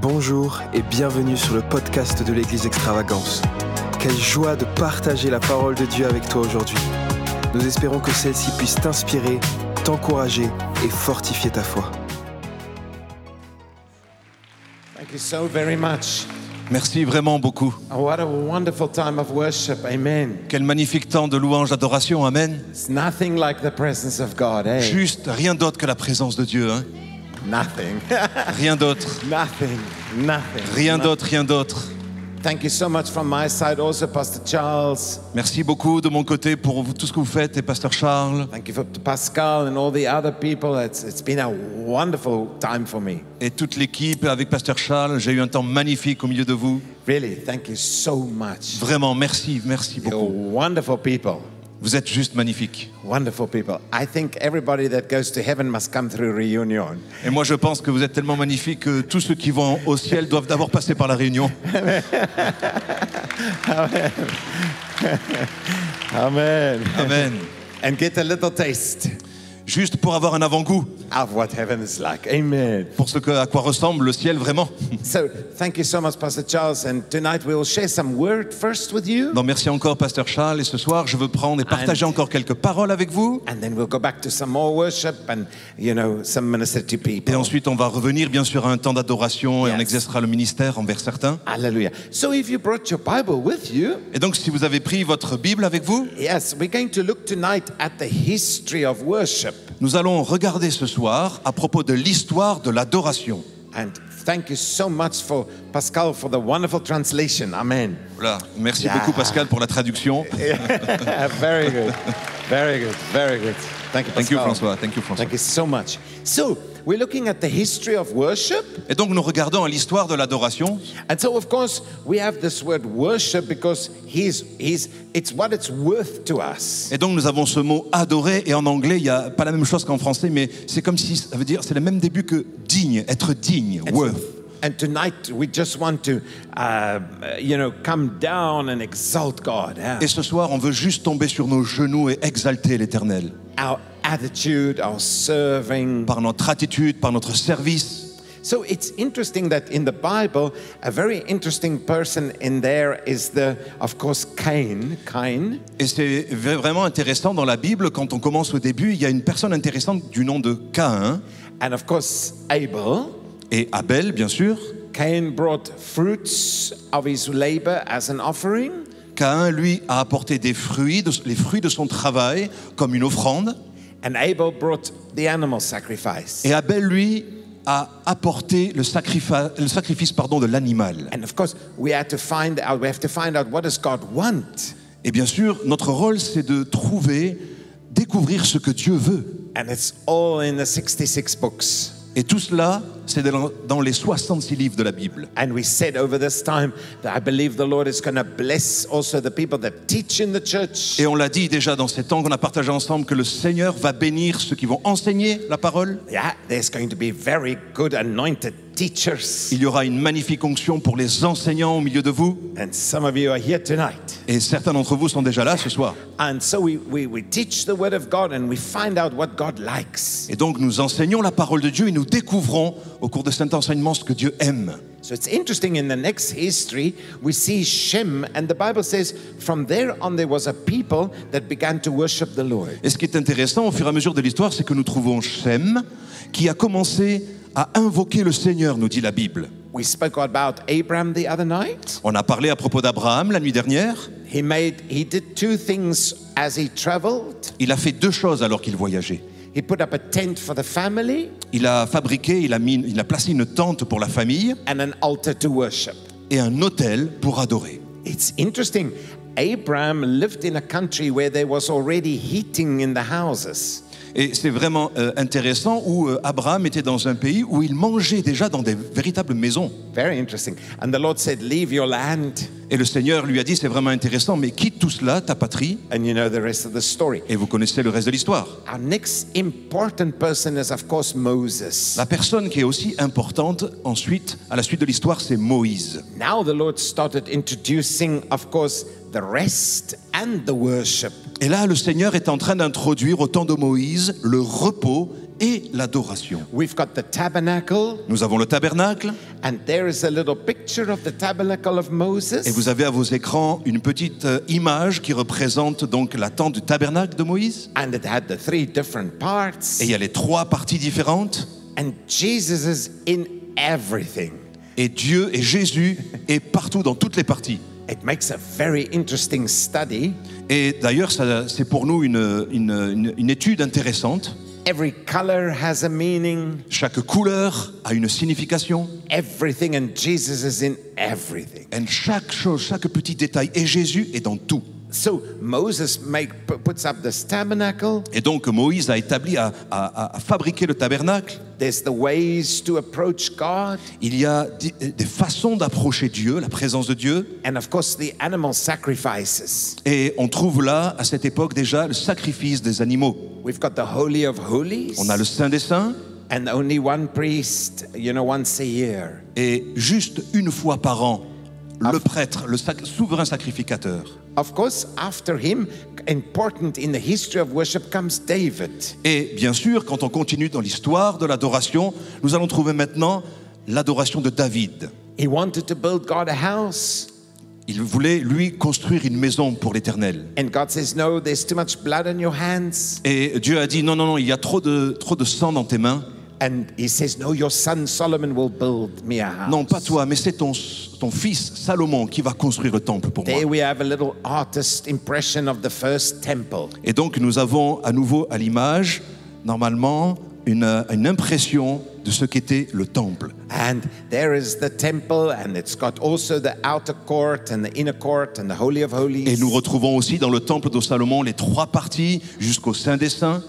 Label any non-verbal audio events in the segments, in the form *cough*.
Bonjour et bienvenue sur le podcast de l'Église Extravagance. Quelle joie de partager la parole de Dieu avec toi aujourd'hui. Nous espérons que celle-ci puisse t'inspirer, t'encourager et fortifier ta foi. Thank you so very much. Merci vraiment beaucoup. What a wonderful time of worship. Amen. Quel magnifique temps de louange, d'adoration. Amen. It's nothing like the presence of God, eh? Juste rien d'autre que la présence de Dieu. hein. Nothing. *laughs* Rien d'autre. nothing. Nothing. Rien d'autre, rien d'autre. Thank you so much from my side, also, Pastor Charles. Merci beaucoup de mon côté pour tout ce que vous faites et Pasteur Charles Thank you for Pascal and all the other people. It's, it's been a wonderful time for me. et toute l'équipe avec Pasteur Charles. J'ai eu un temps magnifique au milieu de vous. Really, thank you so much. Vraiment, merci, merci You're beaucoup. wonderful people. Vous êtes juste magnifiques. Wonderful people. I think everybody that goes to heaven must come through reunion. Et moi, je pense que vous êtes tellement magnifiques que tous ceux qui vont au ciel doivent d'abord passer par la réunion. Amen. *laughs* Amen. And get a little taste Juste pour avoir un avant-goût of what heaven is like. Amen. pour ce que, à quoi ressemble le ciel vraiment. *laughs* So, thank you so much, Pastor Charles. And tonight we will share some word first with you, Donc merci encore, Pasteur Charles. Et ce soir, je veux prendre et partager And- encore quelques paroles avec vous. and then we'll go back to some more worship and, you know, some minister to Et people. ensuite, on va revenir bien sûr à un temps d'adoration et on Yes. exercera le ministère envers certains. Hallelujah. So, if you brought your Bible with you, Et donc, si vous avez pris votre Bible avec vous, yes, we're going to look tonight at the history of worship. Nous allons regarder ce soir à propos de l'histoire de l'adoration. And thank you so much for Pascal for the wonderful translation. Amen. Voilà. Merci Yeah. beaucoup, Pascal, pour la traduction. *laughs* very good. Very good. Very good. Thank you, Thank you, Pascal. François. Thank you, François. Thank you so much. So, we're looking at the history of worship. Et donc, nous regardons à l'histoire de l'adoration. And so, of course, we have this word worship because he's, he's, it's what it's worth to us. Et donc, nous avons ce mot adorer. Et en anglais, il n'y a pas la même chose qu'en français, mais c'est comme si ça veut dire, c'est le même début que digne, être digne, worth. And tonight, we just want to, uh, you know, come down and exalt God. yeah? Et ce soir, on veut juste tomber sur nos genoux et exalter l'éternel. Our attitude, our serving. Par notre attitude, par notre service. So it's interesting that in the Bible, a very interesting person in there is the, of course, Cain. Cain. Et c'est vraiment intéressant dans la Bible, quand on commence au début, il y a une personne intéressante du nom de Caïn And of course, Abel. et Abel, bien sûr. Cain brought fruits of his labor as an offering. Caïn, lui, a apporté des fruits, les fruits de son travail, comme une offrande. And Abel brought the animal sacrifice. Et Abel, lui, a apporté le, sacrifi- le sacrifice pardon, de l'animal. And of course, we had to find out, we have to find out what does God want? Et bien sûr, notre rôle, c'est de trouver, découvrir ce que Dieu veut. And it's all in the 66 books. Et tout cela, c'est dans les 66 livres de la Bible. And we said over this time that I believe the Lord is going to bless also the people that teach in the church. Et on l'a dit déjà dans ces temps qu'on a partagé ensemble que le Seigneur va bénir ceux qui vont enseigner la parole. Yeah, there's going to be very good anointed teachers. Il y aura une magnifique onction pour les enseignants au milieu de vous. And some of you are here tonight. Et certains d'entre vous sont déjà là ce soir. And so we, we, we teach the word of God and we find out what God likes. Et donc nous enseignons la parole de Dieu et nous découvrons au cours de cet enseignement ce que Dieu aime. So it's interesting in the next history, we see Shem, and the Bible says from there on there was a people that began to worship the Lord. Et ce qui est intéressant au fur et à mesure de l'histoire, c'est que nous trouvons Shem qui a commencé à invoquer le Seigneur, nous dit la Bible. We spoke about Abraham the other night. On a parlé à propos d'Abraham la nuit dernière. He made he did two things as he traveled. Il a fait deux choses alors qu'il voyageait. He put up a tent for the family Il a fabriqué, il a, mis, il a placé une tente pour la famille and an altar to worship. et un autel pour adorer. It's interesting. Abraham lived in a country where there was already heating in the houses. Et c'est vraiment euh, intéressant où euh, Abraham était dans un pays où il mangeait déjà dans des véritables maisons. Very interesting. And the Lord said, Leave your land. Et le Seigneur lui a dit, c'est vraiment intéressant, mais quitte tout cela, ta patrie, And you know the rest of the story. et vous connaissez le reste de l'histoire. Our next important person is, of course, Moses. La personne qui est aussi importante ensuite, à la suite de l'histoire, c'est Moïse. Now the Lord started introducing, of course, the rest and the worship. Et là, le Seigneur est en train d'introduire au temps de Moïse le repos et l'adoration. We've got the tabernacle, Nous avons le tabernacle and there is a little picture of the tabernacle of Moses. et vous avez à vos écrans une petite euh, image qui représente donc la tente du tabernacle de Moïse. And it had the three different parts. Et il y a les trois parties différentes. And Jesus is in everything. Et Dieu et Jésus est partout dans toutes les parties. It makes a very interesting study. Et d'ailleurs, c'est pour nous une, une- une- une étude intéressante. Every color has a meaning. Chaque couleur a une signification. Everything, and Jesus is in everything. Et chaque chose, chaque petit détail. Et Jésus est dans tout. So Moses make, pu- puts up this tabernacle. Et donc Moïse a établi, à, à- à fabriquer le tabernacle. There's the ways to approach God, Il y a di- des façons d'approcher Dieu, la présence de Dieu. and of course the animal sacrifices. Et on trouve là, à cette époque déjà, le sacrifice des animaux. We've got the Holy of Holies, On a le Saint des Saints. and only one priest, you know, once a year. Et juste une fois par an, le prêtre, le sac- souverain sacrificateur. Of course, after him, important in the history of worship comes David. Et bien sûr, quand on continue dans l'histoire de l'adoration, nous allons trouver maintenant l'adoration de David. He wanted to build God a house, Il voulait, lui, construire une maison pour l'Éternel. No. Et Dieu a dit, non, non, non, il y a trop de, trop de sang dans tes mains. And he says, No, your son Solomon will build me a house. Non, pas toi, mais c'est ton, ton fils Salomon qui va construire le temple pour moi. There we have a little artist impression of the first temple. Et donc nous avons à nouveau à l'image, normalement, une, une impression de ce qu'était le temple. And there is the temple, and it's got also the outer court and the inner court and the Holy of Holies. Et nous retrouvons aussi dans le temple de Salomon les trois parties jusqu'au Saint des Saints.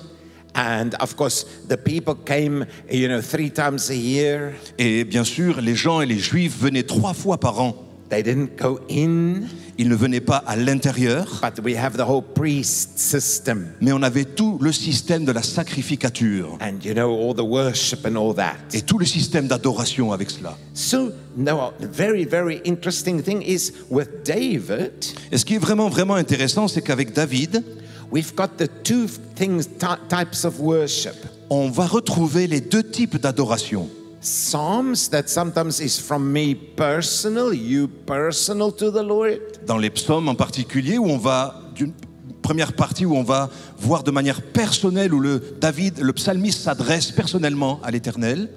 And of course, the people came, you know, three times a year. Et bien sûr, les gens et les Juifs venaient trois fois par an. They didn't go in, Ils ne venaient pas à l'intérieur, but we have the whole priest system. mais on avait tout le système de la sacrificature And you know, all the worship and all that. et tout le système d'adoration avec cela. So, now, the very, very interesting thing is with David, Et ce qui est vraiment, vraiment intéressant, c'est qu'avec David, we've got the two things, ty- types of worship. on va retrouver les deux types d'adoration. Psalms that sometimes is from me personal, you personal to the Lord. Dans les psaumes en particulier, où on va, première partie où on va voir de manière personnelle, où le David, le psalmiste s'adresse personnellement à l'Éternel.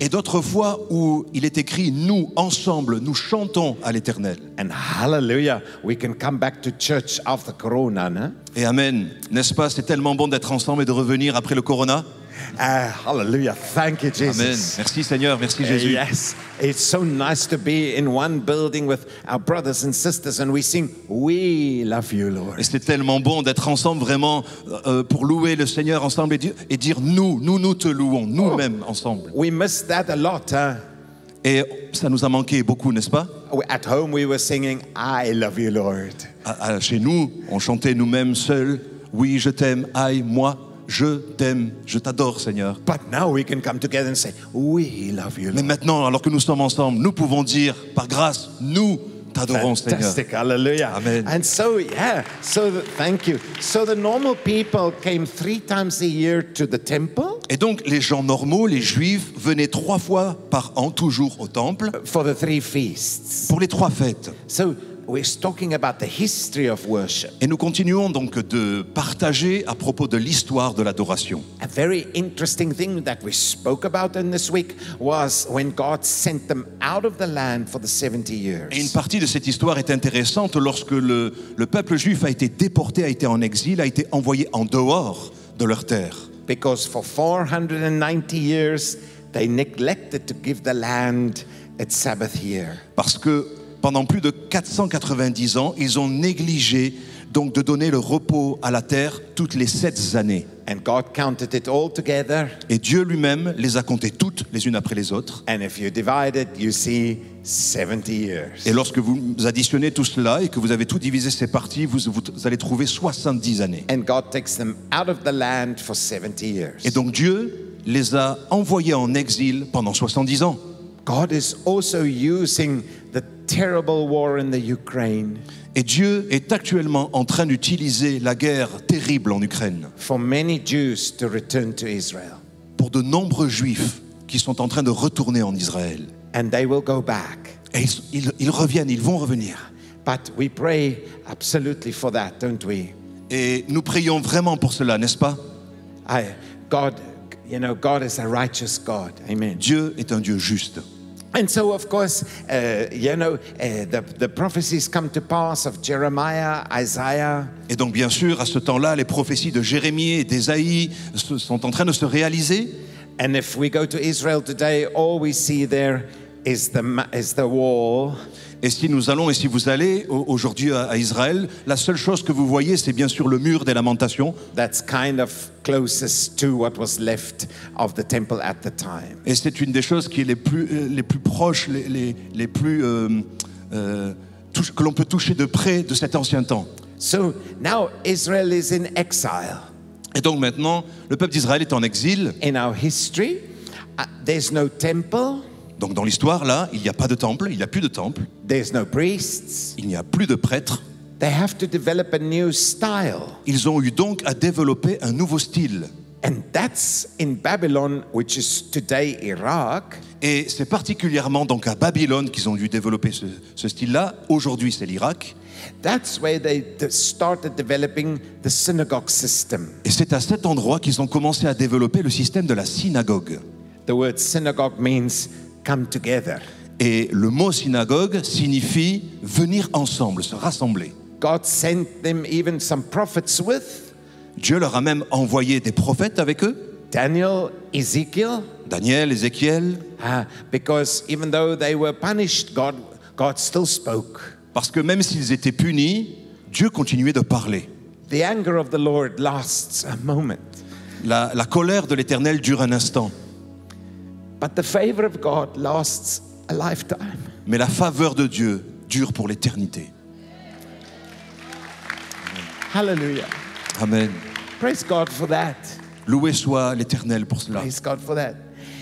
Et d'autres fois où il est écrit nous, ensemble, nous chantons à l'Éternel. And hallelujah, we can come back to church after Corona, no? Et Amen. N'est-ce pas, c'est tellement bon d'être ensemble et de revenir après le Corona. Ah, hallelujah. Thank you, Jesus. Amen. Merci Seigneur, merci Uh, Jésus. yes, it's so nice to be in one building with our brothers and sisters and we sing, We love you, Lord. Et c'est tellement bon d'être ensemble vraiment euh, pour louer le Seigneur ensemble et dire, et dire nous, nous, nous te louons, nous-mêmes ensemble. We miss that a lot. Huh? Et ça nous a manqué beaucoup, n'est-ce pas? At home, we were singing, I love you, Lord. À- à- Chez nous, on chantait nous-mêmes seuls. Oui, je t'aime, aïe, moi, je t'aime, je t'adore, Seigneur. But now we can come together and say, We love you, Mais maintenant, alors que nous sommes ensemble, nous pouvons dire, par grâce, nous t'adorons, Seigneur. Fantastic, hallelujah. Amen. And so, yeah, so the, thank you. So the normal people came three times a year to the temple? Et donc, les gens normaux, les juifs, venaient trois fois par an, toujours au temple, for the three feasts. pour les trois fêtes. So we're talking about the history of worship. Et nous continuons donc de partager à propos de l'histoire de l'adoration. A very interesting thing that we spoke about in this week was when God sent them out of the land for the 70 years. Et une partie de cette histoire est intéressante lorsque le, le peuple juif a été déporté, a été en exil, a été envoyé en dehors de leur terre. Because for 490 years, they neglected to give the land its Sabbath year. Parce que pendant plus de 490 ans, ils ont négligé donc de donner le repos à la terre toutes les sept années. And God counted it all together. Et Dieu lui-même les a comptées toutes les unes après les autres. And if you divide it, you see 70 years. Et lorsque vous additionnez tout cela et que vous avez tout divisé ces parties, vous, vous allez trouver 70 années. And God takes them out of the land for 70 years. Et donc Dieu les a envoyés en exil pendant 70 ans. God is also using the terrible war in the Ukraine Et Dieu est actuellement en train d'utiliser la guerre terrible en Ukraine for many Jews to return to Israel. pour de nombreux juifs qui sont en train de retourner en Israël. And they will go back. Et ils, ils- ils reviennent, ils vont revenir. But we pray absolutely for that, don't we? Et nous prions vraiment pour cela, n'est-ce pas? I, God, you know, God is a righteous God. Amen. Dieu est un Dieu juste. And so, of course, uh, you know, uh, the, the prophecies come to pass of Jeremiah, Isaiah, Et donc, bien sûr, à ce temps-là, les prophéties de Jérémie et d'Ésaïe sont en train de se réaliser. and if we go to Israel today, all we see there is the, ma- is the wall. Et si nous allons et si vous allez au- aujourd'hui à à Israël, la seule chose que vous voyez, c'est bien sûr le mur des lamentations. That's kind of closest to what was left of the temple at the time. Et c'est une des choses qui est les plus, euh, les plus proches, les, les- les plus euh, euh, touche- que l'on peut toucher de près de cet ancien temps. So now Israel is in exile. Et donc maintenant, le peuple d'Israël est en exil. In our history, uh, there's no temple, Donc dans l'histoire, là, il n'y a pas de temple, il n'y a plus de temple, there's no priests. il n'y a plus de prêtres. They have to develop a new style. Ils ont eu donc à développer un nouveau style. And that's in Babylon, which is today Iraq. Et c'est particulièrement donc à Babylone qu'ils ont dû développer ce, ce style-là. Aujourd'hui, c'est l'Irak. That's where they started developing the synagogue system. Et c'est à cet endroit qu'ils ont commencé à développer le système de la synagogue. The word synagogue means come together. Et le mot synagogue signifie venir ensemble, se rassembler. God sent them even some prophets with Dieu leur a même envoyé des prophètes avec eux, Daniel, Ezekiel, Daniel, Ézéchiel, uh, because even though they were punished, God, God still spoke. parce que même s'ils étaient punis, Dieu continuait de parler. The anger of the Lord lasts a moment, La, la colère de l'Éternel dure un instant, but the favor of God lasts a lifetime. mais la faveur de Dieu dure pour l'éternité. Hallelujah. Amen. Praise God for that. Loué soit l'Éternel pour cela. Praise God for that.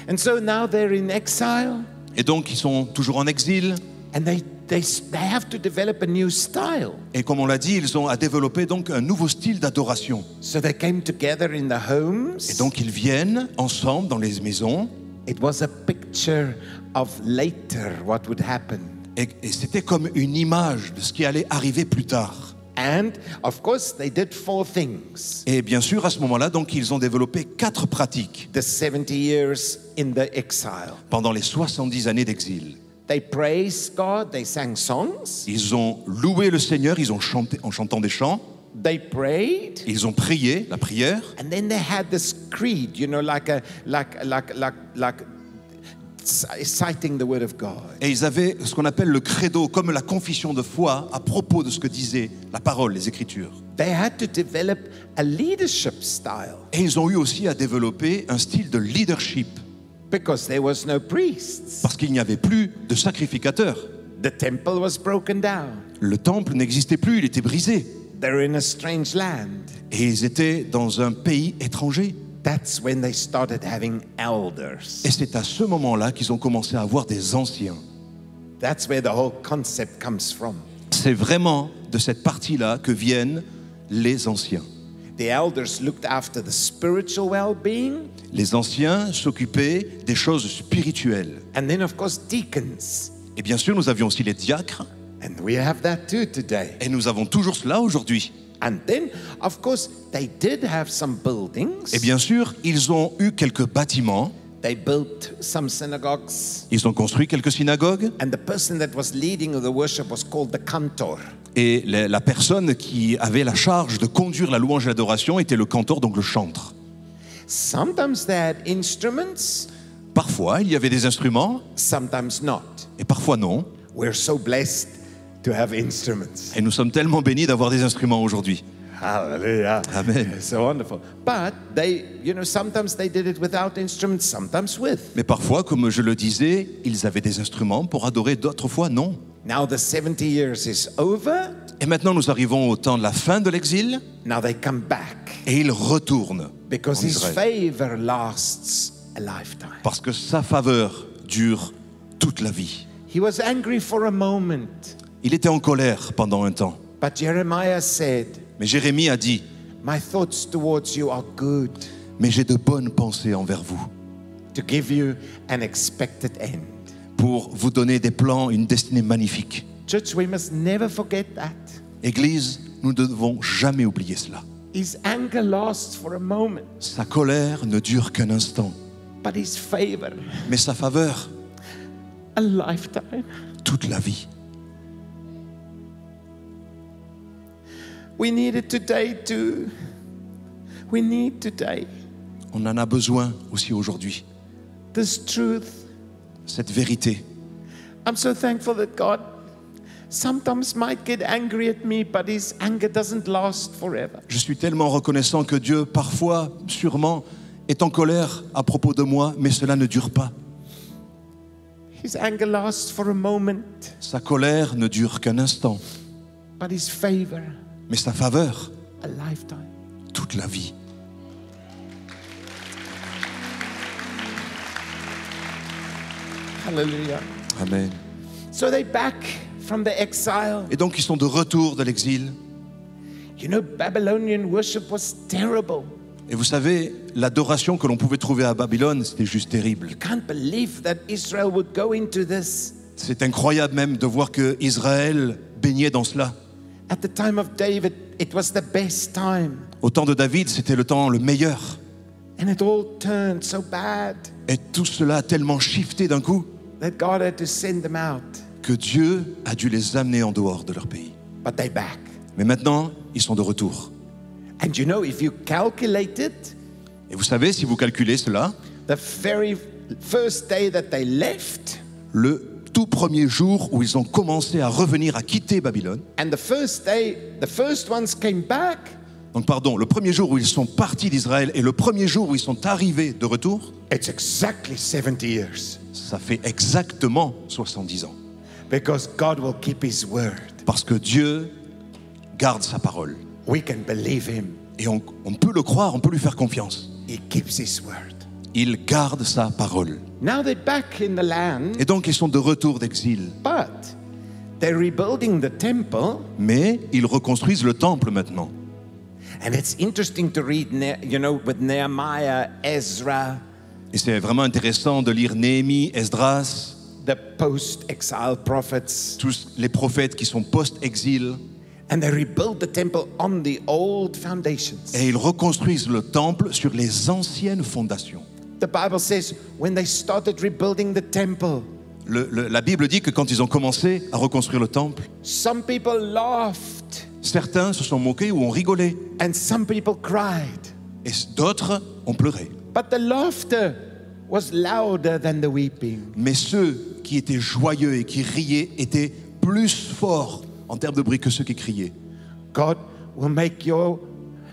And so now they're in exile Et donc ils sont toujours en exil, and they, they, they have to develop a new style. et comme on l'a dit, ils ont à développer donc un nouveau style d'adoration. So they came together in the homes. Et donc ils viennent ensemble dans les maisons, It was a picture of later what would happen. et, et c'était comme une image de ce qui allait arriver plus tard. And of course, they did four things. Et bien sûr, à ce moment-là, donc ils ont développé quatre pratiques The 70 years in the exile. pendant les 70 années d'exil. They praised God, they sang songs, Ils ont loué le Seigneur, ils ont chanté en chantant des chants, they prayed, ils ont prié la prière, and then they had this creed, you know, like a like like like like citing the word of God. et ils avaient ce qu'on appelle le credo, comme la confession de foi à propos de ce que disait la parole, les Écritures. They had to develop a leadership style Et ils ont eu aussi à développer un style de leadership, because there was no priests. parce qu'il n'y avait plus de sacrificateurs. The temple was broken down. Le temple n'existait plus, il était brisé. They're in a strange land. Et ils étaient dans un pays étranger. That's when they started having elders. Et c'est à ce moment-là qu'ils ont commencé à avoir des anciens. That's where the whole concept comes from. C'est vraiment de cette partie-là que viennent les anciens. The elders looked after the spiritual well being, Les anciens s'occupaient des choses spirituelles. and then, of course, deacons. Et bien sûr, nous avions aussi les diacres, And we have that too today. et nous avons toujours cela aujourd'hui. And then, of course, they did have some buildings. Et bien sûr, ils ont eu quelques bâtiments, They built some synagogues, ils ont construit quelques synagogues, and the person that was leading the worship was called the cantor. et la la personne qui avait la charge de conduire la louange et l'adoration était le cantor, donc le chantre. Sometimes they had instruments, Parfois, il y avait des instruments, sometimes not. et parfois non. We're so blessed to have instruments. Et nous sommes tellement bénis d'avoir des instruments aujourd'hui. Hallelujah. Amen. It's so wonderful. But they, you know, sometimes they did it without instruments, sometimes with. Mais parfois, comme je le disais, ils avaient des instruments pour adorer, d'autres fois non. Now the 70 years is over. Et maintenant, nous arrivons au temps de la fin de l'exil, Now they come back et ils retournent because his favor lasts a lifetime. Parce que sa faveur dure toute la vie. He was angry for a moment, Il était en colère pendant un temps. but Jeremiah said, Mais Jérémie a dit, My thoughts towards you are good, mais j'ai de bonnes pensées envers vous, to give you an expected end. pour vous donner des plans, une destinée magnifique. Church, we must never forget that. Église, nous ne devons jamais oublier cela. His anger lasts for a moment, Sa colère ne dure qu'un instant, but his favor, mais sa faveur, a lifetime. toute la vie. We need it today too. We need today On en a besoin aussi aujourd'hui, this truth. cette vérité. I'm so thankful that God sometimes might get angry at me, but his anger doesn't last forever. Je suis tellement reconnaissant que Dieu, parfois, sûrement, est en colère à propos de moi, mais cela ne dure pas. His anger lasts for a moment, Sa colère ne dure qu'un instant, but his favor, mais sa faveur, a lifetime. toute la vie. Hallelujah. Amen. So they back from the exile. Et donc ils sont de retour de l'exil. You know, Babylonian worship was terrible. Et vous savez, l'adoration que l'on pouvait trouver à Babylone, c'était juste terrible. You can't believe that Israel would go into this. C'est incroyable même de voir que Israël baignait dans cela. At the time of David, it was the best time. Au temps de David, c'était le temps le meilleur. And it all turned so bad Et tout cela a tellement shifté d'un coup that God had to send them out. que Dieu a dû les amener en dehors de leur pays. But they back. Mais maintenant, ils sont de retour. And you know, if you calculate it, Et vous savez, si vous calculez cela, the very first day that they left le tout premier jour où ils ont commencé à revenir, à quitter Babylone, and the first day, the first ones came back, donc pardon, le premier jour où ils sont partis d'Israël et le premier jour où ils sont arrivés de retour, it's exactly 70 years ça fait exactement 70 ans. because God will keep His word. Parce que Dieu garde sa parole. We can believe Him. Et on, on peut le croire, on peut lui faire confiance. He keeps His word. Il garde sa parole. Now they're back in the land, Et donc ils sont de retour d'exil. but they're rebuilding the temple. Mais ils reconstruisent le temple maintenant. And it's interesting to read, Ne- you know, with Nehemiah, Ezra, Et c'est vraiment intéressant de lire Néhémie, Esdras, the post exile prophets. tous les prophètes qui sont post-exil. And they rebuild the temple on the old foundations. Et ils reconstruisent le temple sur les anciennes fondations. The Bible says when they started rebuilding the temple, Le- le- la Bible dit que quand ils ont commencé à reconstruire le temple, some people laughed certains se sont moqués ou ont rigolé. and some people cried. Et d'autres ont pleuré. But the laughter was louder than the weeping. Mais ceux qui étaient joyeux et qui riaient étaient plus forts en termes de bruit que ceux qui criaient. God will make your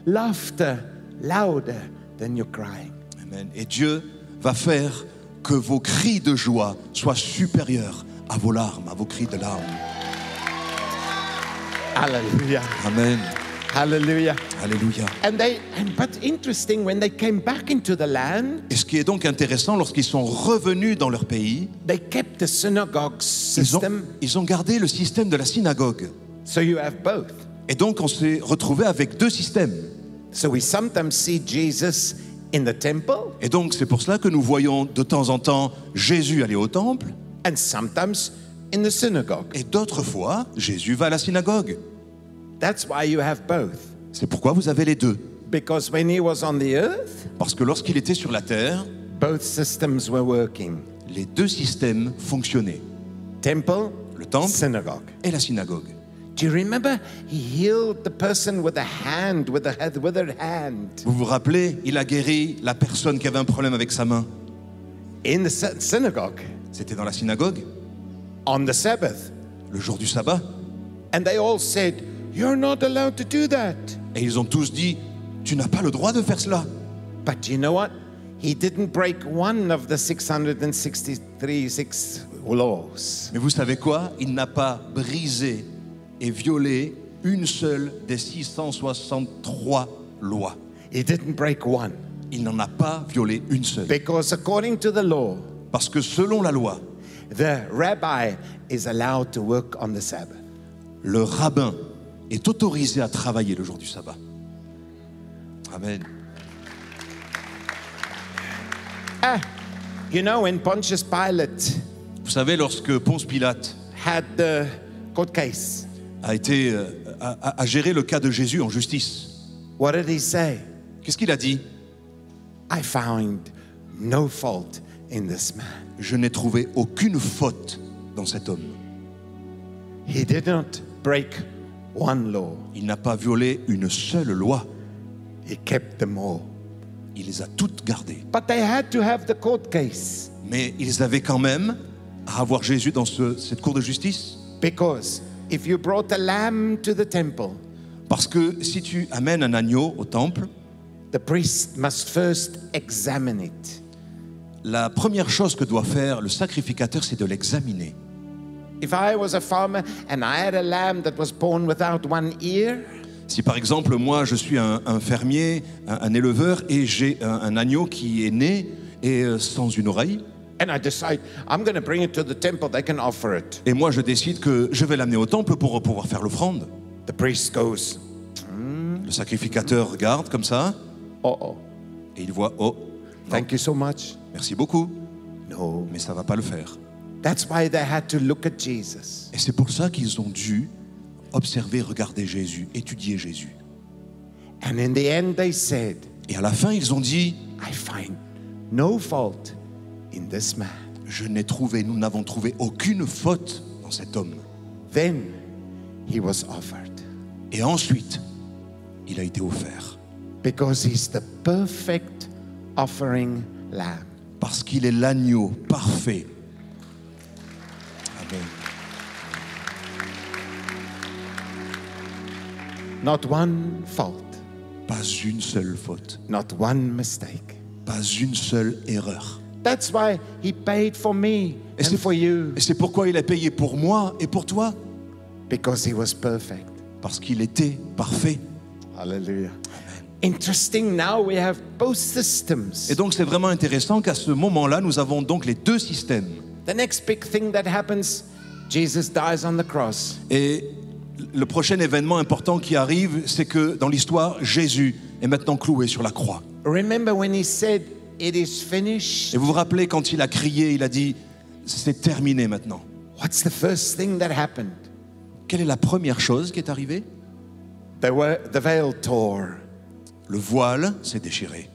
laughter louder than your crying. Amen. Et Dieu va faire que vos cris de joie soient supérieurs à vos larmes, à vos cris de larmes. Hallelujah. Amen. Hallelujah. Alléluia. And they and but interesting when they came back into the land, Et ce qui est donc intéressant, lorsqu'ils sont revenus dans leur pays, they kept the synagogue ils ont, system. ils ont gardé le système de la synagogue. So you have both. Et donc on s'est retrouvé avec deux systèmes. So we sometimes see Jesus in the temple Et donc c'est pour cela que nous voyons de temps en temps Jésus aller au temple, and sometimes in the synagogue. et d'autres fois Jésus va à la synagogue. That's why you have both. C'est pourquoi vous avez les deux. Because when he was on the earth, Parce que lorsqu'il était sur la terre, both systems were working. les deux systèmes fonctionnaient. Temple, Le temple synagogue. et la synagogue. Do you remember? He healed the person with a hand, with a with withered hand Vous vous rappelez, il a guéri la personne qui avait un problème avec sa main. in the sy- synagogue C'était dans la synagogue, on the Sabbath. le jour du sabbat? And they all said, You're not allowed to do that. Et ils ont tous dit, tu n'as pas le droit de faire cela. But you know what? He didn't break one of the 663 six laws. Mais vous savez quoi? Il n'a pas brisé et violé une seule des 663 lois. He didn't break one. Il n'en a pas violé une seule. Because according to the law, Parce que selon la loi, the rabbi is allowed to work on the Sabbath. Le rabbin est autorisé à travailler le jour du sabbat. Amen. Ah, you know, when Pontius Pilate Vous savez, lorsque Ponce Pilate had the court case, a été euh, a, a- a géré le cas de Jésus en justice, what did he say? qu'est-ce qu'il a dit? I found no fault in this man. Je n'ai trouvé aucune faute dans cet homme. He did not break one law, Il n'a pas violé une seule loi. he kept them all. Il les a toutes gardées. But they had to have the court case Mais ils avaient quand même à avoir Jésus dans ce- cette cour de justice. because if you brought a lamb to the temple, Parce que si tu amènes un agneau au temple, the priest must first examine it. la première chose que doit faire le sacrificateur, c'est de l'examiner. If I was a farmer and I had a lamb that was born without one ear, Si par exemple moi je suis un, un fermier, un, un éleveur et j'ai un, un agneau qui est né et euh, sans une oreille, and I decide I'm going to bring it to the temple, they can offer it. et moi je décide que je vais l'amener au temple pour pouvoir faire l'offrande, The priest goes, le sacrificateur regarde comme ça Oh, oh, et il voit oh, thank you so much. merci beaucoup, No. mais ça va pas le faire. That's why they had to look at Jesus. Et c'est pour ça qu'ils ont dû observer, regarder Jésus, étudier Jésus. And in the end, they said, Et à la fin, ils ont dit, I find no fault in this man. je n'ai trouvé, nous n'avons trouvé aucune faute dans cet homme. Then he was offered Et ensuite, il a été offert. because he's the perfect offering lamb. Parce qu'il est l'agneau parfait. Amen. Not one fault, Pas une seule faute, not one mistake. pas une seule erreur. That's why he paid for me Et and c'est, for you et c'est pourquoi il a payé pour moi et pour toi. because he was perfect. Parce qu'il était parfait. Hallelujah. Interesting. Now we have both systems. Et donc c'est vraiment intéressant qu'à ce moment-là, nous avons donc les deux systèmes. The next big thing that happens, Jesus dies on the cross. Et le prochain événement important qui arrive, c'est que dans l'histoire, Jésus est maintenant cloué sur la croix. Remember when he said, It is finished? Et vous vous rappelez quand il a crié, il a dit, c'est terminé maintenant. What's the first thing that happened? Quelle est la première chose qui est arrivée? The, the veil tore. Le voile s'est déchiré.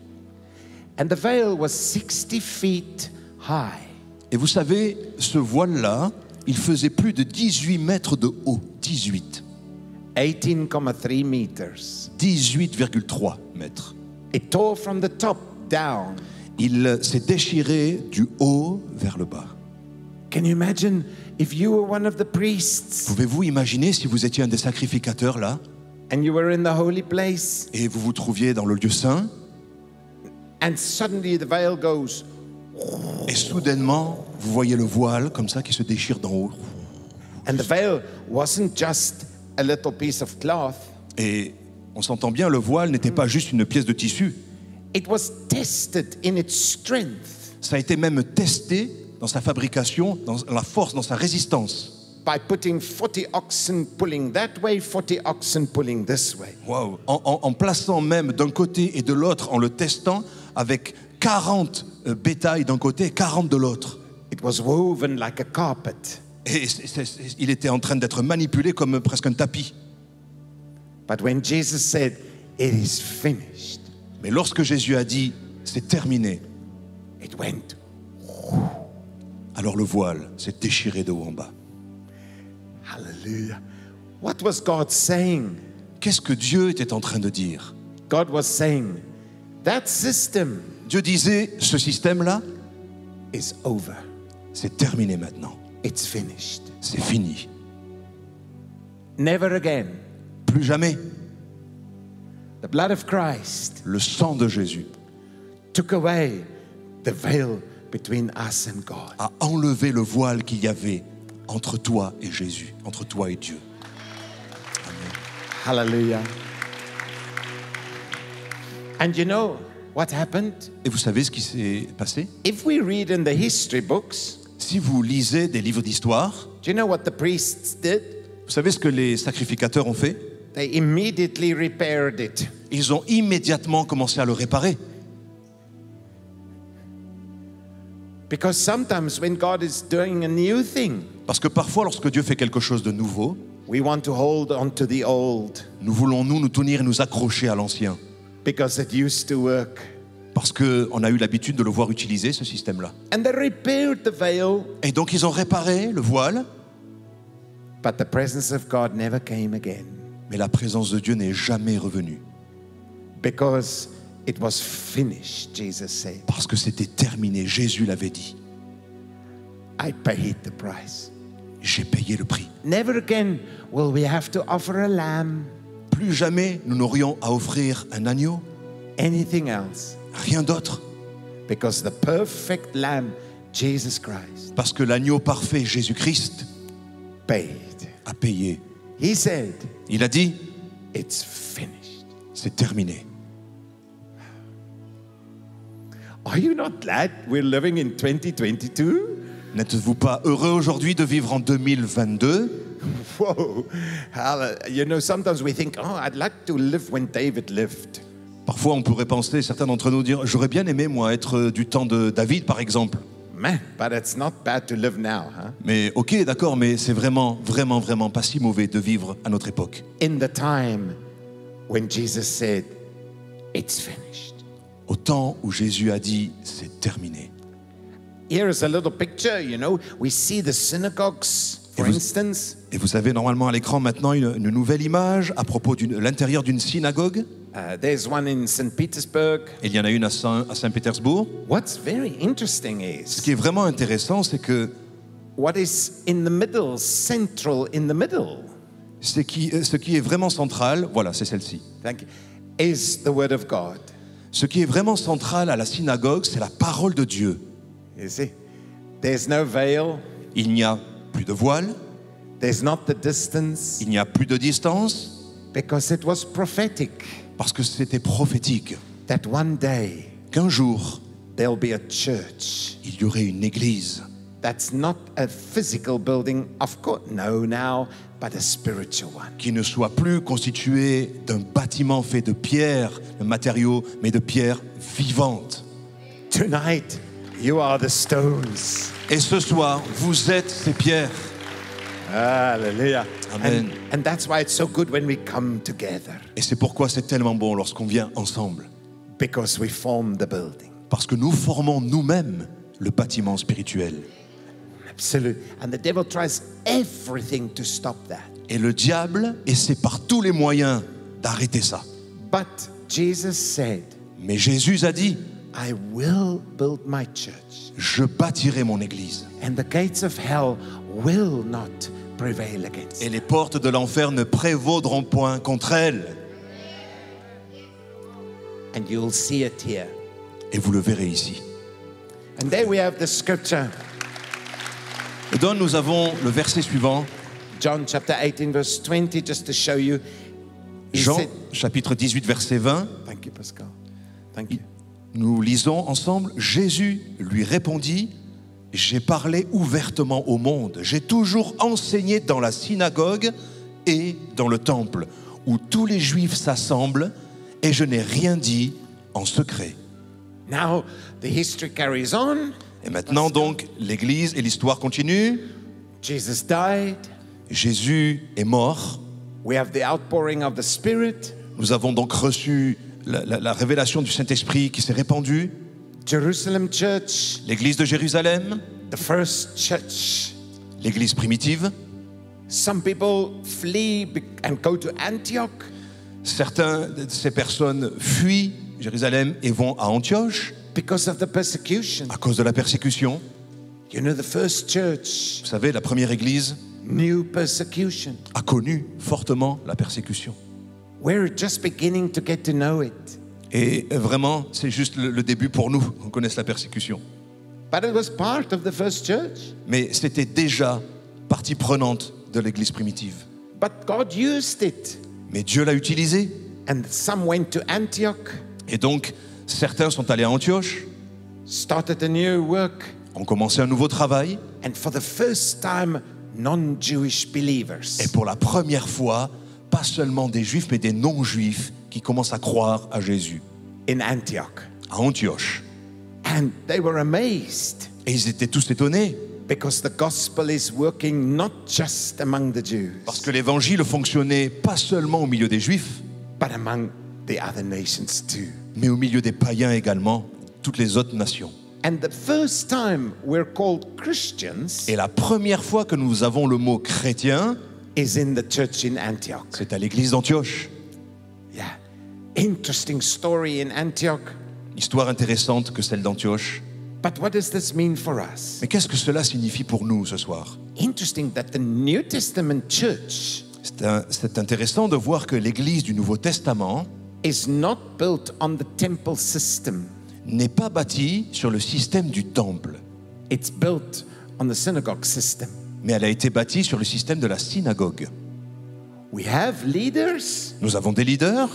And the veil was 60 feet high. Et vous savez, ce voile-là, il faisait plus de 18 mètres de haut. 18. 18,3 meters. 18,3 mètres. It tore from the top down. Il s'est déchiré du haut vers le bas. Can you imagine if you were one of the priests? Pouvez-vous imaginer si vous étiez un des sacrificateurs là? And you were in the holy place? Et vous vous trouviez dans le lieu saint? And suddenly the veil goes. Et soudainement vous voyez le voile comme ça qui se déchire d'en haut. And the veil wasn't just a little piece of cloth. Et on s'entend bien le voile n'était pas juste une pièce de tissu it was tested in its strength ça a été même testé dans sa fabrication dans la force dans sa résistance. by putting 40 oxen pulling that way 40 oxen pulling this way. Waouh. En, en- en plaçant même d'un côté et de l'autre en le testant avec 40 euh, bétails d'un côté et 40 de l'autre. It was woven like a carpet. Et c'est- c'est- c'est- il était en train d'être manipulé comme presque un tapis. But when jesus said it is finished mais lorsque Jésus a dit c'est terminé it went. alors le voile s'est déchiré de haut en bas. Hallelujah. What was god saying? Qu'est-ce que Dieu était en train de dire? God was saying that system Dieu disait, ce système-là, is over. c'est terminé maintenant. it's finished. C'est fini. never again. Plus jamais. The blood of christ Le sang de Jésus took away the veil between us and god. a enlevé le voile qu'il y avait entre toi et Jésus, entre toi et Dieu. hallelujah. And you know what happened? Et vous savez ce qui s'est passé? If we read in the history books Si vous lisez des livres d'histoire, do you know what the priests did? vous savez ce que les sacrificateurs ont fait? They immediately repaired it. Ils ont immédiatement commencé à le réparer. Because sometimes when God is doing a new thing, Parce que parfois, lorsque Dieu fait quelque chose de nouveau, we want to hold on to the old nous voulons nous nous tenir et nous accrocher à l'ancien. because it used to work. Parce qu'on a eu l'habitude de le voir utiliser, ce système-là. And they repaired the veil, Et donc ils ont réparé le voile, but the presence of God never came again mais la présence de Dieu n'est jamais revenue. because it was finished, Jesus said. Parce que c'était terminé, Jésus l'avait dit. I paid the price. J'ai payé le prix. Never again will we have to offer a lamb, Plus jamais nous n'aurions à offrir un agneau, anything else, rien d'autre. because the perfect lamb, Jesus Christ, Parce que l'agneau parfait, Jésus-Christ, paid. a payé. He said, Il a dit, It's finished. c'est terminé. Are you not glad we're living in 2022? N'êtes-vous pas heureux aujourd'hui de vivre en 2022 *laughs* Whoa. You know, sometimes we think, oh, I'd like to live when David lived. Parfois, on pourrait penser, certains d'entre nous dire, j'aurais bien aimé, moi, être du temps de David, par exemple. Man, but it's not bad to live now, huh? Mais ok, d'accord, mais c'est vraiment, vraiment, vraiment pas si mauvais de vivre à notre époque. In the time when Jesus said, It's finished. Au temps où Jésus a dit, c'est terminé. Here is a little picture, you know. We see the synagogues, for Et vous- instance. Et vous avez normalement à l'écran maintenant une, une nouvelle image à propos de l'intérieur d'une synagogue. Uh, there's one in St. Petersburg. Il y en a une à Saint- Saint-Pétersbourg. What's very interesting Ce is qui est vraiment intéressant, c'est que what is in the middle, central in the middle, ce qui, ce qui est vraiment central, voilà, c'est celle-ci. thank you, is the Word of God. Ce qui est vraiment central à la synagogue, c'est la parole de Dieu. You see, there's no veil, Il n'y a plus de voile, there's not the distance, il n'y a plus de distance, because it was prophetic parce que c'était prophétique. that one day Qu'un jour, there'll be a church il y aurait une église that's not a physical building, of course, no, now, but a spiritual one. qui ne soit plus constituée d'un bâtiment fait de pierres, de matériaux, mais de pierres vivantes. Tonight, you are the stones. Et ce soir, vous êtes ces pierres. Amen. And, and that's why it's so good when we come together, Et c'est pourquoi c'est tellement bon lorsqu'on vient ensemble. because we form the building. Parce que nous formons nous-mêmes le bâtiment spirituel. And the devil tries everything to stop that. Et le diable essaie par tous les moyens d'arrêter ça. But Jesus said, Mais Jésus a dit, I will build my church, je bâtirai mon église. and the gates of hell will not prevail against Et les portes de l'enfer ne prévaudront point contre elle. And you'll see it here. Et vous le verrez ici. And there we have the scripture, Et donc nous avons le verset suivant, John chapter 18, verse 20, just to show you. Jean said, chapitre 18 verset 20. Thank you, Pascal. Thank you. Nous lisons ensemble, Jésus lui répondit, j'ai parlé ouvertement au monde, j'ai toujours enseigné dans la synagogue et dans le temple, où tous les juifs s'assemblent, et je n'ai rien dit en secret. Now, the history carries on. Et maintenant donc, l'Église et l'histoire continuent. Jesus died. Jésus est mort. We have the outpouring of the Spirit. Nous avons donc reçu la, la- la révélation du Saint-Esprit qui s'est répandue. Jerusalem church, L'Église de Jérusalem, the first church. l'Église primitive. Some people flee and go to Antioch. Certains de ces personnes fuient Jérusalem et vont à Antioche because of the persecution. à cause de la persécution. You know, the first church Vous savez, la première Église knew persecution. a connu fortement la persécution. We're just beginning to get to know it. Et vraiment, c'est juste le, le début pour nous, on connaisse la persécution. But it was part of the first church. Mais c'était déjà partie prenante de l'Église primitive. But God used it. Mais Dieu l'a utilisé. And some went to Antioch, Et donc, certains sont allés à Antioche, started a new work. ont commencé un nouveau travail and for the first time, non Jewish believers et pour la première fois, pas seulement des juifs mais des non-juifs qui commencent à croire à Jésus in Antioch. à Antioche. And they were amazed Et ils étaient tous étonnés because the gospel is working not just among the Jews, parce que l'évangile fonctionnait pas seulement au milieu des juifs, but among the other nations too. mais au milieu des païens également, toutes les autres nations. And the first time we're called Christians Et la première fois que nous avons le mot chrétien, is in the church in Antioch. c'est à l'église d'Antioche. Yeah. Interesting story in Antioch. Histoire intéressante que celle d'Antioche. But what does this mean for us? Mais qu'est-ce que cela signifie pour nous ce soir? Interesting that the New Testament church C'est intéressant de voir que l'église du Nouveau Testament is not built on the temple system. n'est pas bâtie sur le système du temple, It's built on the synagogue system. mais elle a été bâtie sur le système de la synagogue. We have leaders, Nous avons des leaders,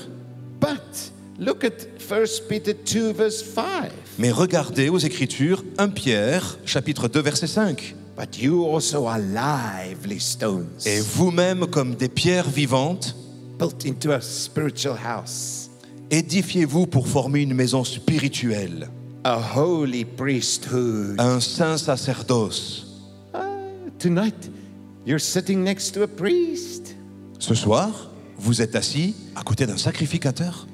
but look at 1 Peter 2 verse 5. mais regardez aux Écritures 1 Pierre, chapitre 2, verset 5. But you also are lively stones, Et vous-même, comme des pierres vivantes, built into a spiritual house, édifiez-vous pour former une maison spirituelle, a holy priesthood. un saint sacerdoce. Ah, tonight, you're sitting next to a priest Ce soir, vous êtes assis à côté d'un sacrificateur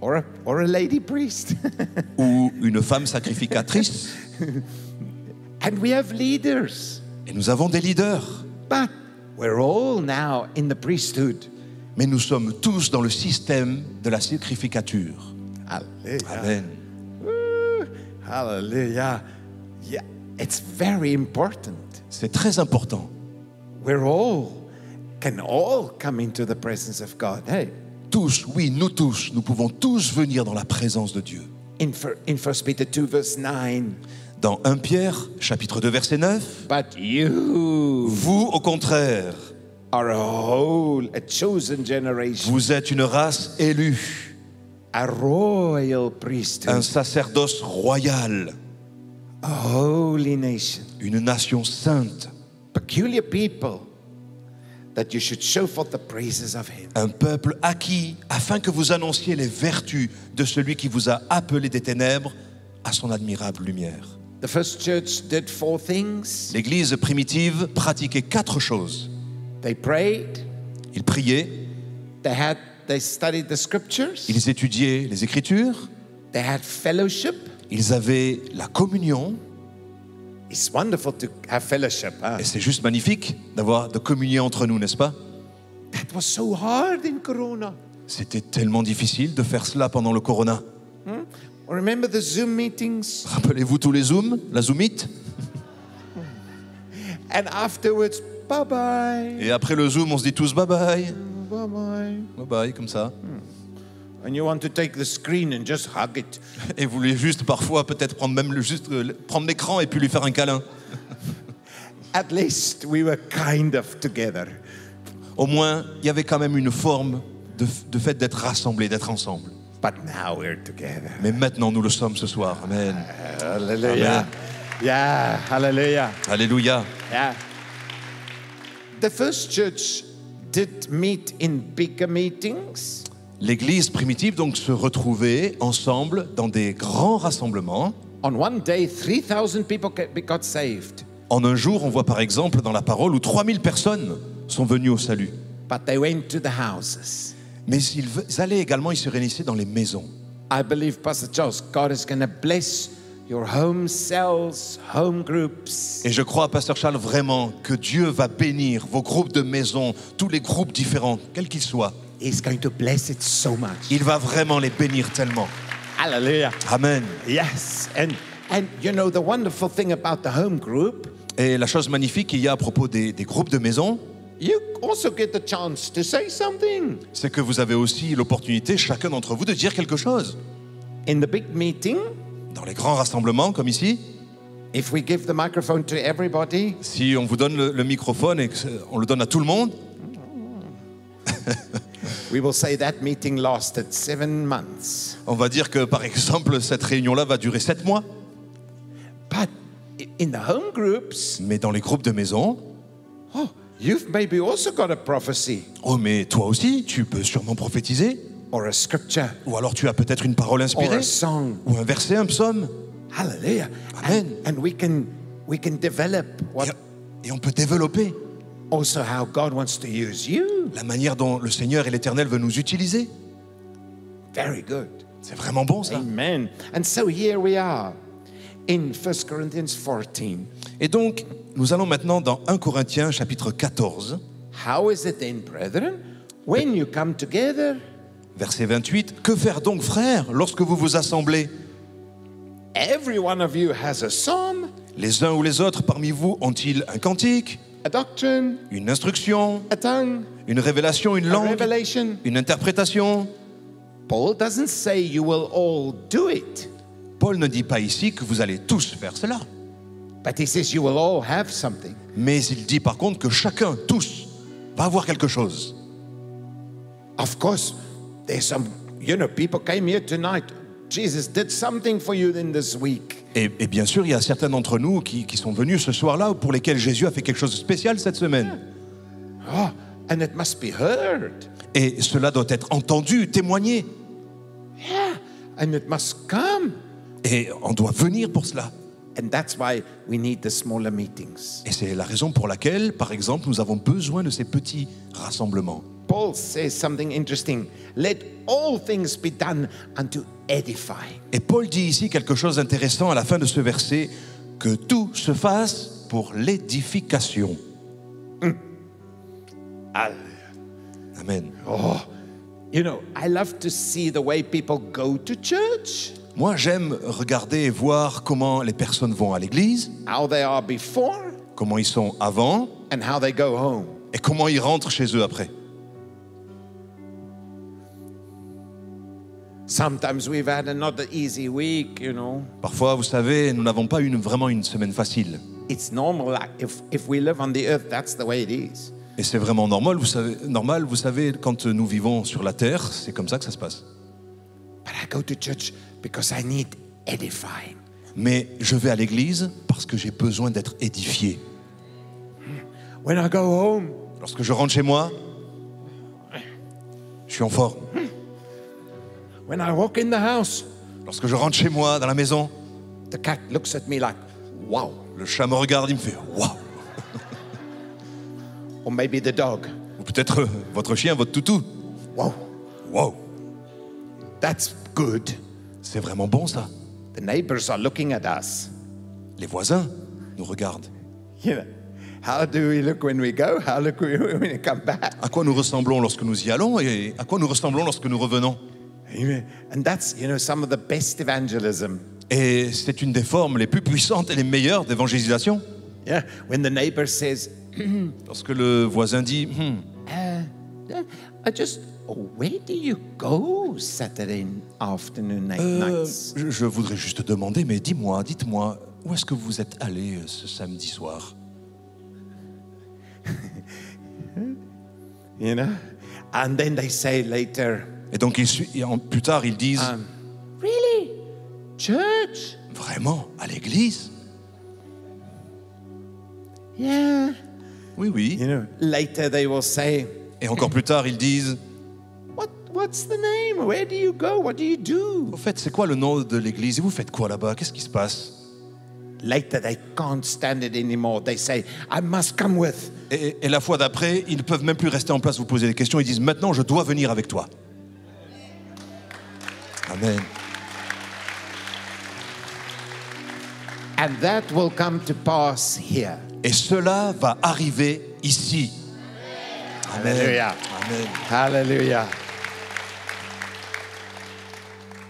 or a, or a lady priest. *laughs* ou une femme sacrificatrice. *laughs* and we have leaders, Et nous avons des leaders. but we're all now in the priesthood. Mais nous sommes tous dans le système de la sacrificature. Hallelujah. Amen. Yeah, it's very important. C'est très important. We're all can all come into the presence of God. Hey, Tous, oui, nous tous, nous pouvons tous venir dans la présence de Dieu. in fir- in First Peter 2 verse 9. Dans 1 Pierre, chapitre 2, verset 9, But you vous, au contraire, are a whole, a chosen generation, vous êtes une race élue, a royal un priesthood, sacerdoce royal, a holy nation, une nation sainte, peculiar people, that you should show forth the praises of Him. un peuple acquis, afin que vous annonciez les vertus de celui qui vous a appelé des ténèbres à son admirable lumière. The first church did four things. L'Église primitive pratiquait quatre choses. They prayed, Ils priaient, they had they studied the scriptures, ils étudiaient les Écritures, they had fellowship. ils avaient la communion, It's wonderful to have fellowship. huh? et c'est juste magnifique d'avoir de communier entre nous, n'est-ce pas? That was so hard in Corona. C'était tellement difficile de faire cela pendant le Corona. Remember the Zoom meetings? Rappelez-vous tous les Zooms, la Zoomite? And afterwards, bye bye. Et après le Zoom, on se dit tous bye bye. Bye bye. Bye bye, comme ça. And Et vous voulez juste parfois peut-être prendre même le, juste, euh, prendre l'écran et puis lui faire un câlin. *laughs* At least we were kind of together. Au moins, il y avait quand même une forme de, de fait d'être rassemblés, d'être ensemble. But now we're together. Mais maintenant, nous le sommes ce soir. Amen. Hallelujah. Yeah, hallelujah. Alléluia. Yeah. The first church did meet in bigger meetings, L'Église primitive donc se retrouvait ensemble dans des grands rassemblements. On one day, 3,000 people got saved, En un jour, on voit par exemple dans la parole où 3000 personnes sont venues au salut. but they went to the houses. Mais ils allaient également, ils se réunissaient dans les maisons. I believe, Pastor Charles, God is going to bless your home cells, home groups. Et je crois, Pasteur Charles, vraiment que Dieu va bénir vos groupes de maisons, tous les groupes différents, quels qu'ils soient. He's going to bless it so much. Il va vraiment les bénir tellement. Hallelujah. Amen. Yes. And and you know the wonderful thing about the home group, Et la chose magnifique qu'il y a à propos des, des groupes de maisons, you also get the chance to say something. c'est que vous avez aussi l'opportunité, chacun d'entre vous, de dire quelque chose. In the big meeting, Dans les grands rassemblements, comme ici, if we give the microphone to everybody, si on vous donne le, le microphone et qu'on le donne à tout le monde, *laughs* we will say that meeting lasted seven months. on va dire que, par exemple, cette réunion-là va durer sept mois. But in the home groups, Mais dans les groupes de maison, oh, you've maybe also got a prophecy oh mais toi aussi, tu peux sûrement prophétiser. or a scripture Ou alors tu as peut-être une parole or inspirée. a song. Ou un verset, un psaume. Hallelujah. Amen. And, and we can we can develop what et on peut développer also how God wants to use you. la manière dont le Seigneur et l'Éternel veulent nous utiliser. Very good. C'est vraiment bon ça. Amen. And so here we are in 1 Corinthians 14. Et donc, nous allons maintenant dans 1 Corinthiens chapitre 14, How is it then, brethren, when you come together, verset 28. Que faire donc, frères, lorsque vous vous assemblez? Every one of you has a psalm, Les uns ou les autres parmi vous ont-ils un cantique, a doctrine, une instruction, a tongue, une révélation, une a langue, revelation? une interprétation Paul doesn't say you will all do it, Paul ne dit pas ici que vous allez tous faire cela. but he says you will all have something. Mais il dit par contre que chacun, tous, va avoir quelque chose. Of course, there's some, you know, people came here tonight. Jesus did something for you in this week. Et, et bien sûr, il y a certains d'entre nous qui, qui sont venus ce soir-là pour lesquels Jésus a fait quelque chose de spécial cette semaine. Oh, and it must be heard. Et cela doit être entendu, témoigné. Yeah, and it must come. Et on doit venir pour cela. And that's why we need the smaller meetings. Et c'est la raison pour laquelle, par exemple, nous avons besoin de ces petits rassemblements. Paul says something interesting. Let all things be done unto Et Paul dit ici quelque chose d'intéressant à la fin de ce verset, que tout se fasse pour l'édification. Amen. Oh, you know, I love to see the way people go to church, Moi, j'aime regarder et voir comment les personnes vont à l'église, how they are before, comment ils sont avant and how they go home. et comment ils rentrent chez eux après. Sometimes we've had another easy week, you know. Parfois, vous savez, nous n'avons pas eu vraiment une semaine facile. It's normal. Like if, if we live on the earth, that's the way it is. Et c'est vraiment normal, vous savez, normal, vous savez, quand nous vivons sur la terre, c'est comme ça que ça se passe. But I go to church because I need edifying. Mais je vais à l'église parce que j'ai besoin d'être édifié. When I go home, Lorsque je rentre chez moi, je suis en forme. When I walk in the house, Lorsque je rentre chez moi, dans la maison, the cat looks at me like, wow. le chat me regarde, il me fait waouh. *laughs* Or maybe the dog, Ou peut-être euh, votre chien, votre toutou. wow. Waouh. That's good. C'est vraiment bon ça. The neighbors are looking at us. Les voisins nous regardent. You know, how do we look when we go? How look we *laughs* when we come back? À quoi nous ressemblons lorsque nous y allons et à quoi nous ressemblons lorsque nous revenons? And that's, you know, some of the best evangelism. Et c'est une des formes les plus puissantes et les meilleures d'évangélisation. Yeah, when the neighbor says, *clears throat* Lorsque le voisin dit Hmm, uh, I just, where do you go Saturday afternoon night, euh, nights? je, je voudrais juste demander, mais dis-moi, dites-moi, où est-ce que vous êtes allé euh, ce samedi soir? *laughs* You know? And then they say later, Et donc ils plus tard, ils disent um, really? Church? Vraiment? À l'église? Yeah. Oui, oui. You know, later they will say, Et encore plus tard, ils disent what, what's the name? Where do you go? What do you do? Au fait, c'est quoi le nom de l'église? Et vous faites quoi là-bas? Qu'est-ce qui se passe? Later they can't stand it anymore. They say, I must come with. et, et la fois d'après, ils ne peuvent même plus rester en place, vous poser des questions. Ils disent Maintenant, je dois venir avec toi. Amen. And that will come to pass here. Et cela va arriver ici. Amen. Alléluia. Amen. Hallelujah.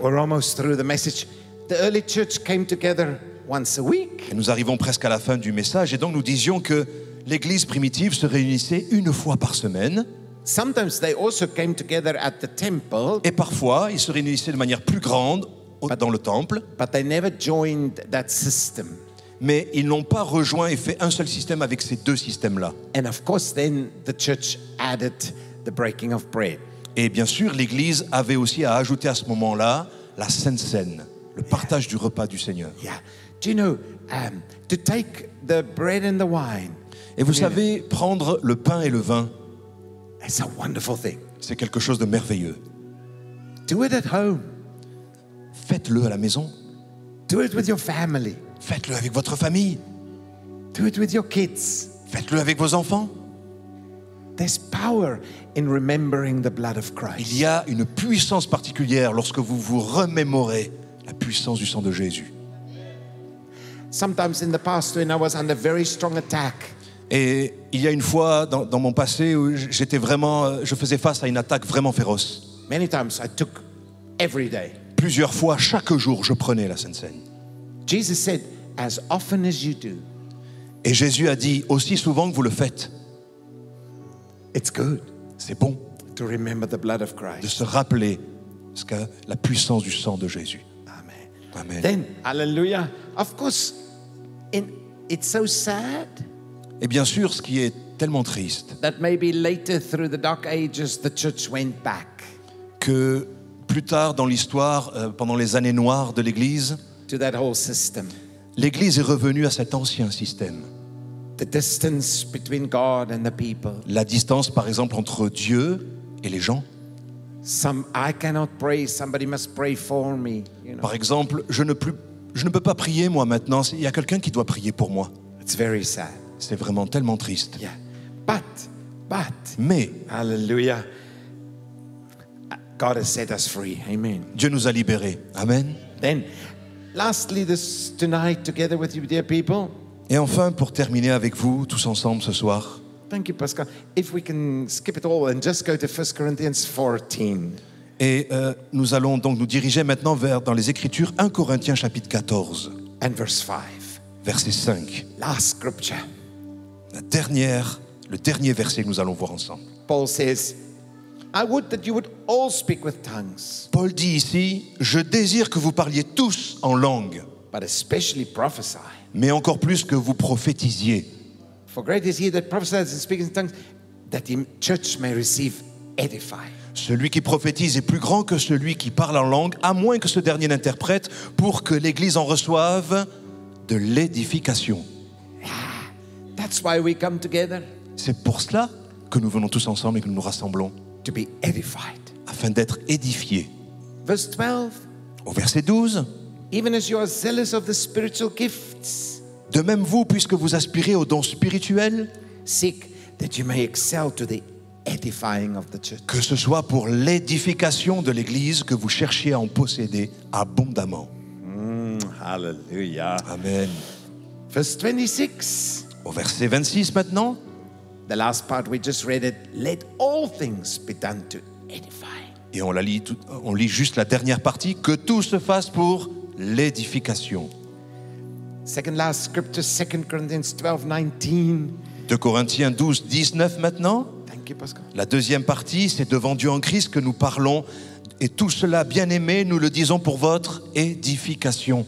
We're almost through the message. The early church came together once a week. Et nous arrivons presque à la fin du message. Et donc, nous disions que l'église primitive se réunissait une fois par semaine. Sometimes they also came together at the temple, Et parfois, ils se réunissaient de manière plus grande au- dans le temple. but they never joined that system. Mais ils n'ont pas rejoint et fait un seul système avec ces deux systèmes-là. And of course, then the church added the breaking of bread. Et bien sûr, l'Église avait aussi à ajouter à ce moment-là la Sainte Seine. le partage du repas du Seigneur. Yeah. Do you know, um, to take the bread and the wine, Et vous savez, prendre le pain et le vin, it's a wonderful thing. c'est quelque chose de merveilleux. Do it at home. Faites-le à la maison, Do it with your family. faites-le avec votre famille, Do it with your kids. faites-le avec vos enfants. There's power in remembering the blood of Il Christ. y a une puissance particulière lorsque vous vous remémorez la puissance du sang de Jésus. Sometimes in the past, when I was under very strong attack, Et il y a une fois dans, dans mon passé où j'étais vraiment, je faisais face à une attaque vraiment féroce. many times I took every day. Plusieurs fois, chaque jour, je prenais la Sainte Seine. Jesus said, as often as you do, Et Jésus a dit, aussi souvent que vous le faites, it's good c'est bon to remember the blood of de Christ. se rappeler ce que la puissance du sang de Jésus. Amen. Amen. Then, hallelujah. Of course, in, it's so sad Et bien sûr, ce qui est tellement triste, que plus tard dans l'histoire, euh, pendant les années noires de l'Église, l'Église est revenue à cet ancien système. The distance between God and the people. La distance, par exemple, entre Dieu et les gens. Par exemple, je ne, plus, je ne peux pas prier moi maintenant, il y a quelqu'un qui doit prier pour moi. It's very sad. C'est vraiment tellement triste. Yeah. But, but, Mais hallelujah. God has set us free. Amen. Dieu nous a libérés. Amen. Then, lastly, this tonight, together with you, dear people, Et enfin, pour terminer avec vous, tous ensemble ce soir, thank you, Pascal. If we can skip it all and just go to 1 Corinthians 14. et euh, nous allons donc nous diriger maintenant vers, dans les Écritures, 1 Corinthiens chapitre 14, and verse 5. verset 5. Last scripture. La dernière, le dernier verset que nous allons voir ensemble. Paul says, I would that you would all speak with tongues, Paul dit ici, je désire que vous parliez tous en langue, but especially prophesy. mais encore plus que vous prophétisiez. For great is he that prophesies and speaks in tongues, that the church may receive edify. Celui qui prophétise est plus grand que celui qui parle en langue, à moins que ce dernier n'interprète, pour que l'Église en reçoive de l'édification. That's why we come together C'est pour cela que nous venons tous ensemble et que nous nous rassemblons, to be edified. afin d'être édifiés. Verse 12 Au verset 12, Even as you are zealous of the spiritual gifts, de même vous, puisque vous aspirez aux dons spirituels, seek that you may excel to the edifying of the church. que ce soit pour l'édification de l'Église que vous cherchiez à en posséder abondamment. Hallelujah. Amen. Verse 26. Au verset 26 maintenant, The last part we just read it. Let all things be done to edify. et on, la lit tout- on lit juste la dernière partie, que tout se fasse pour l'édification. Second last scripture, 2 Corinthians 12 19. De Corinthiens 12, 19 maintenant. Thank you, Pascal. La deuxième partie, c'est devant Dieu en Christ que nous parlons. Et tout cela, bien aimé, nous le disons pour votre édification.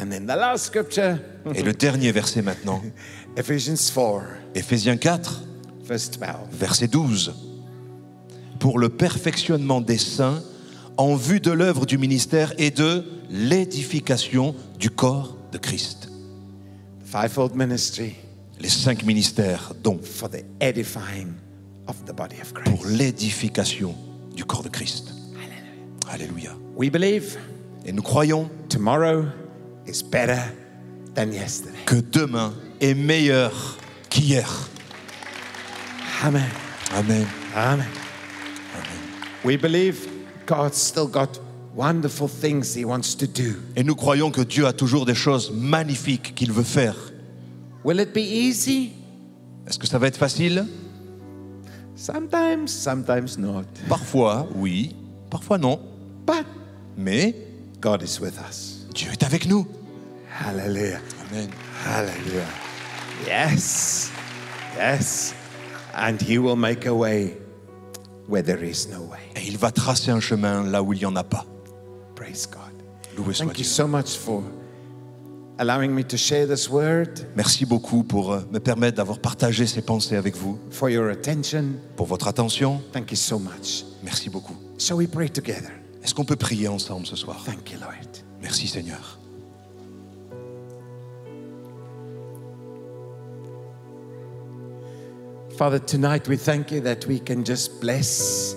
And then the last scripture, Et le dernier verset maintenant, *laughs* Ephesians 4, Éphésiens 4, verse 12. verset 12. Pour le perfectionnement des saints, en vue de l'œuvre du ministère et de l'édification du corps de Christ. Fivefold ministry Les cinq ministères, donc, for the edifying of the body of pour Christ. l'édification du corps de Christ. Alléluia. We believe Et nous croyons tomorrow is better than yesterday. que demain est meilleur qu'hier. Amen. Amen. Amen. We believe God's still got wonderful things He wants to do. Et nous croyons que Dieu a toujours des choses magnifiques qu'il veut faire. Will it be easy? Est-ce que ça va être facile? Sometimes, sometimes not. Parfois, oui. Parfois, non. But Mais God is with us. Dieu est avec nous. Hallelujah. Amen. Hallelujah. Yes. Yes. And He will make a way where there is no way. Et il va tracer un chemin là où il n'y en a pas. Praise God. Loué soit Thank you Dieu. so much for allowing me to share this word, Merci beaucoup pour euh, me permettre d'avoir partagé ces pensées avec vous, for your attention. pour votre attention. Thank you so much. Merci beaucoup. Shall we pray together? Est-ce qu'on peut prier ensemble ce soir? Thank you, Lord. Merci Seigneur. Father, tonight we thank you that we can just bless.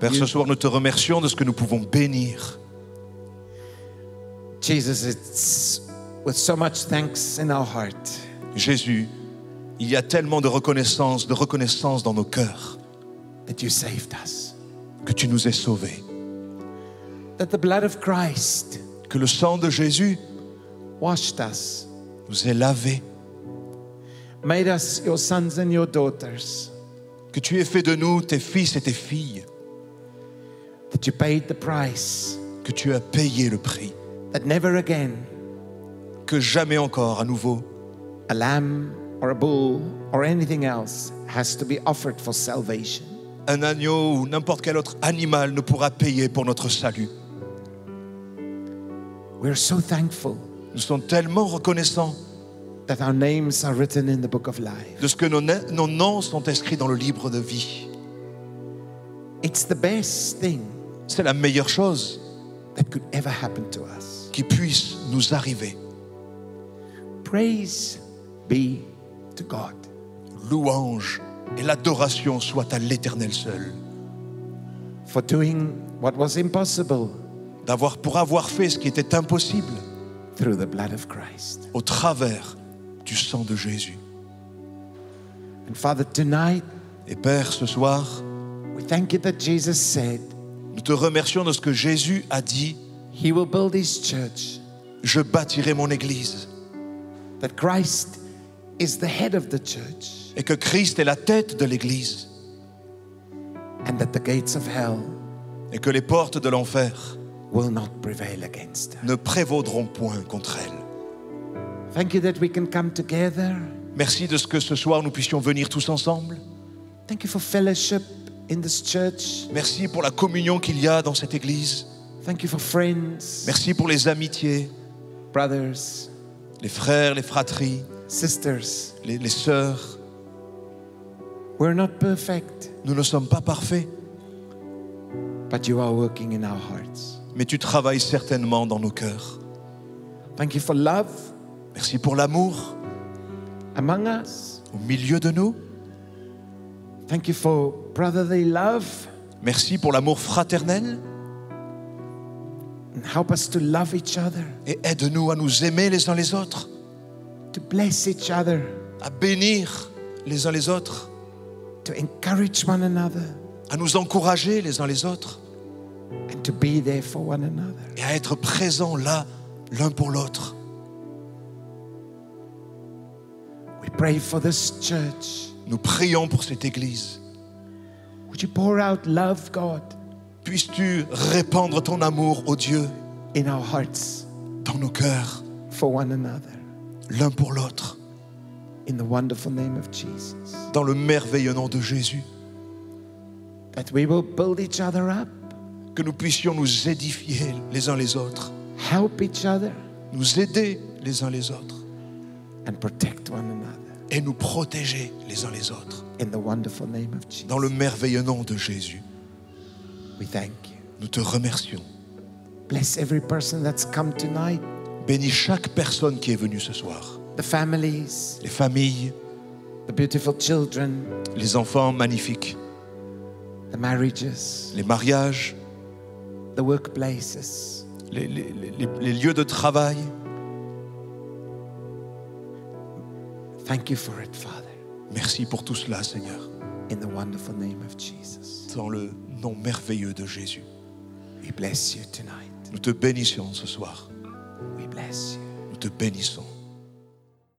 Père, ce soir, nous te remercions de ce que nous pouvons bénir. Jesus, it's with so much thanks in our heart Jésus, il y a tellement de reconnaissance, de reconnaissance dans nos cœurs that you saved us. que tu nous aies sauvés, That the blood of Christ que le sang de Jésus washed us, nous ait lavés, made us your sons and your daughters, que tu aies fait de nous tes fils et tes filles, that you paid the price, que tu as payé le prix, that never again que jamais encore à nouveau a lamb or a bull or anything else has to be offered for salvation. un agneau ou n'importe quel autre animal ne pourra payer pour notre salut. We're so thankful Nous sommes tellement reconnaissants that our names are written in the book of life. de ce que nos, nos noms sont inscrits dans le livre de vie. It's the best thing C'est la meilleure chose that could ever happen to us. qui puisse nous arriver. Praise be to God. Louange et l'adoration soient à l'Éternel seul. for doing what was impossible D'avoir pour avoir fait ce qui était impossible through the blood of Christ. au travers du sang de Jésus. And Father, tonight Et Père, ce soir, we thank you that Jesus said nous te remercions de ce que Jésus a dit he will build his church, Je bâtirai mon Église that Christ is the head of the church, et que Christ est la tête de l'Église and that the gates of hell et que les portes de l'enfer will not prevail against her. ne prévaudront point contre elle. Thank you that we can come together. Merci de ce que ce soir nous puissions venir tous ensemble. Thank you for fellowship in this church. Merci pour la communion qu'il y a dans cette Église. Thank you for friends, Merci pour les amitiés, brothers, les frères, les fratries, sisters. les, les sœurs. We're not perfect, Nous ne sommes pas parfaits, but you are working in our hearts. mais tu travailles certainement dans nos cœurs. Thank you for love Merci pour l'amour. Among us. au milieu de nous. Thank you for brotherly love. Merci pour l'amour fraternel. And help us to love each other, et aide-nous à nous aimer les uns les autres, to bless each other, à bénir les uns les autres, to encourage one another, à nous encourager les uns les autres. And to be there for one another. et à être présents là l'un pour l'autre. We pray for this church. Nous prions pour cette Église. Would you pour out love, God, Puisses-tu répandre ton amour, ô Dieu, in our hearts dans nos cœurs, for one another? l'un pour l'autre, in the wonderful name of Jesus. dans le merveilleux nom de Jésus. That we will build each other up, Que nous puissions nous édifier les uns les autres, help each other, nous aider les uns les autres and protect one another et nous protéger les uns les autres. in the wonderful name of Jesus. Dans le merveilleux nom de Jésus, We thank you. nous te remercions. Bless every person that's come tonight, Bénis chaque personne qui est venue ce soir. the families, Les familles, the beautiful children, les enfants magnifiques, the marriages, les mariages, the workplaces. les, les- les- les lieux de travail. Thank you for it, Father, Merci pour tout cela, Seigneur. in the wonderful name of Jesus. Dans le nom merveilleux de Jésus. We bless you tonight. Nous te bénissons ce soir. We bless you. Nous te bénissons.